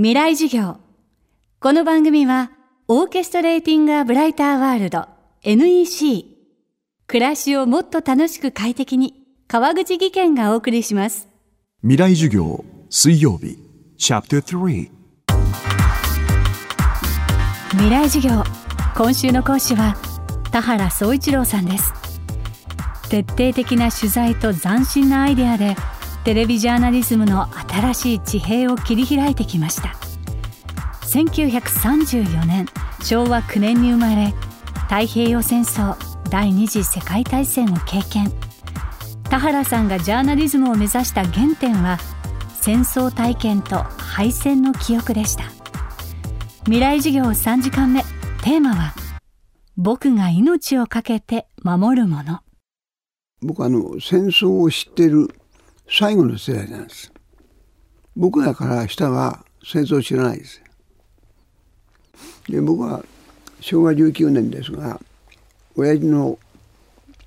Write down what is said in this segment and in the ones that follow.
未来授業。この番組はオーケストレーティング・ア・ブライター・ワールド NEC 暮らしをもっと楽しく快適に川口義賢がお送りします。未来授業水曜日。チャプター3未来授業。今週の講師は田原総一郎さんです。徹底的な取材と斬新なアイデアでテレビジャーナリズムの新しい地平を切り開いてきました。1934年昭和9年に生まれ太平洋戦争第二次世界大戦を経験。田原さんがジャーナリズムを目指した原点は戦争体験と敗戦の記憶でした。未来授業3時間目テーマは僕が命を懸けて守るもの。僕はあの戦争を知ってる最後の世代なんです。僕らから下は戦争を知らないです。で僕は昭和19年ですが親父の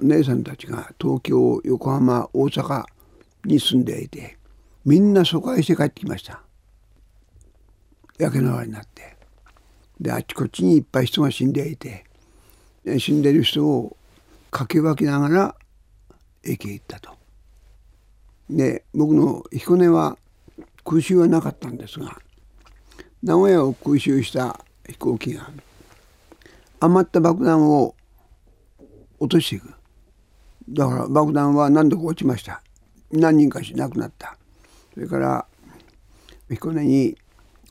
姉さんたちが東京横浜大阪に住んでいてみんな疎開して帰ってきました。焼け野原になって。であっちこっちにいっぱい人が死んでいて死んでる人をかけ分けながら駅へ行ったと。で僕の彦根は空襲はなかったんですが名古屋を空襲した飛行機が余った爆弾を落としていく。だから爆弾は何度か落ちました。何人かし亡くなった。それから彦根に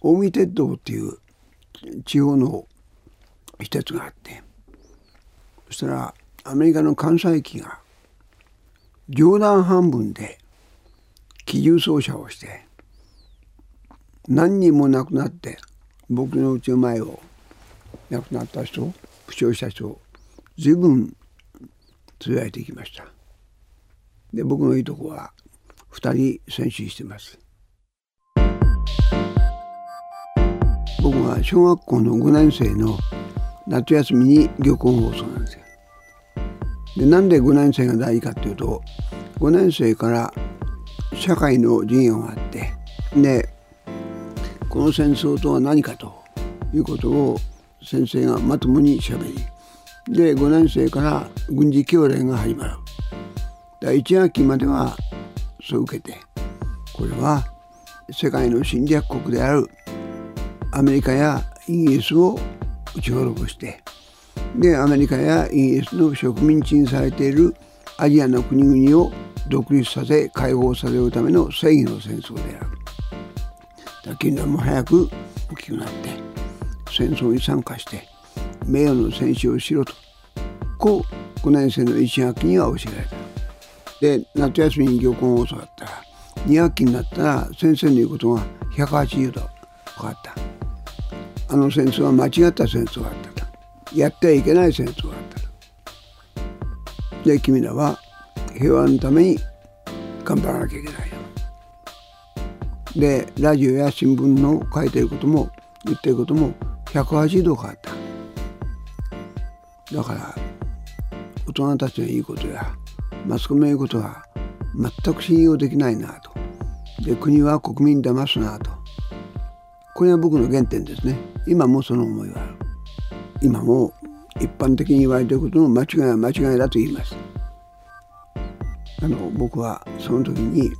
近江鉄道っていう地方の施設があってそしたらアメリカの関西機が冗談半分で機銃操作をして何人も亡くなって僕のうちの前を亡くなった人負傷した人を随分連れられていきました。で僕のいいとこは2人戦死してます。僕は小学校の5年生の夏休みに漁港放送なんですよ。でなんで5年生が大事かっていうと5年生から社会の授業があってでこの戦争とは何かということを先生がまともにしゃべりで5年生から軍事教練が始まる。第1学期まではそう受けてこれは世界の侵略国であるアメリカやイギリスを撃ち滅ぼしてでアメリカやイギリスの植民地にされているアジアの国々を独立させ解放させるための正義の戦争である。だ近年も早く大きくなって戦争に参加して名誉の戦士をしろとこう5年生の1学期には教えられた。で夏休みに漁港を教わったら2学期になったら先生の言うことが180度変わった。あの戦争は間違った戦争だった。やってはいけない戦争だった。で君らは平和のために頑張らなきゃいけない。でラジオや新聞の書いてることも言ってることも180度変わった。だから大人たちの言うことやマスコミの言うことは全く信用できないなと。で国は国民騙すなと。これは僕の原点ですね。今もその思いはある。今も一般的に言われていることの間違いは間違いだと言います。あの僕はその時に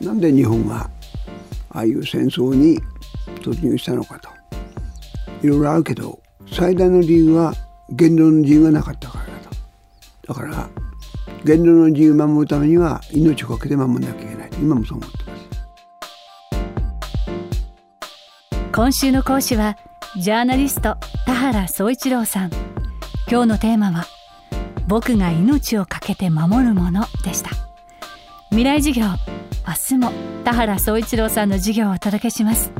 なんで日本がああいう戦争に突入したのかと。いろいろあるけど最大の理由は言論の自由がなかったからだと。だから言論の自由を守るためには命を懸けて守らなきゃいけない。今もそう思ってます。今週の講師はジャーナリスト田原総一郎さん。今日のテーマは僕が命を懸けて守るものでした。未来授業明日も田原総一郎さんの授業をお届けします。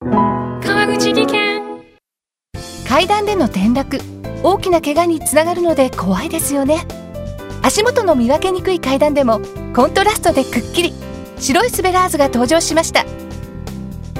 川口技研。階段での転落大きな怪我につながるので怖いですよね。足元の見分けにくい階段でもコントラストでくっきり白いスベラーズが登場しました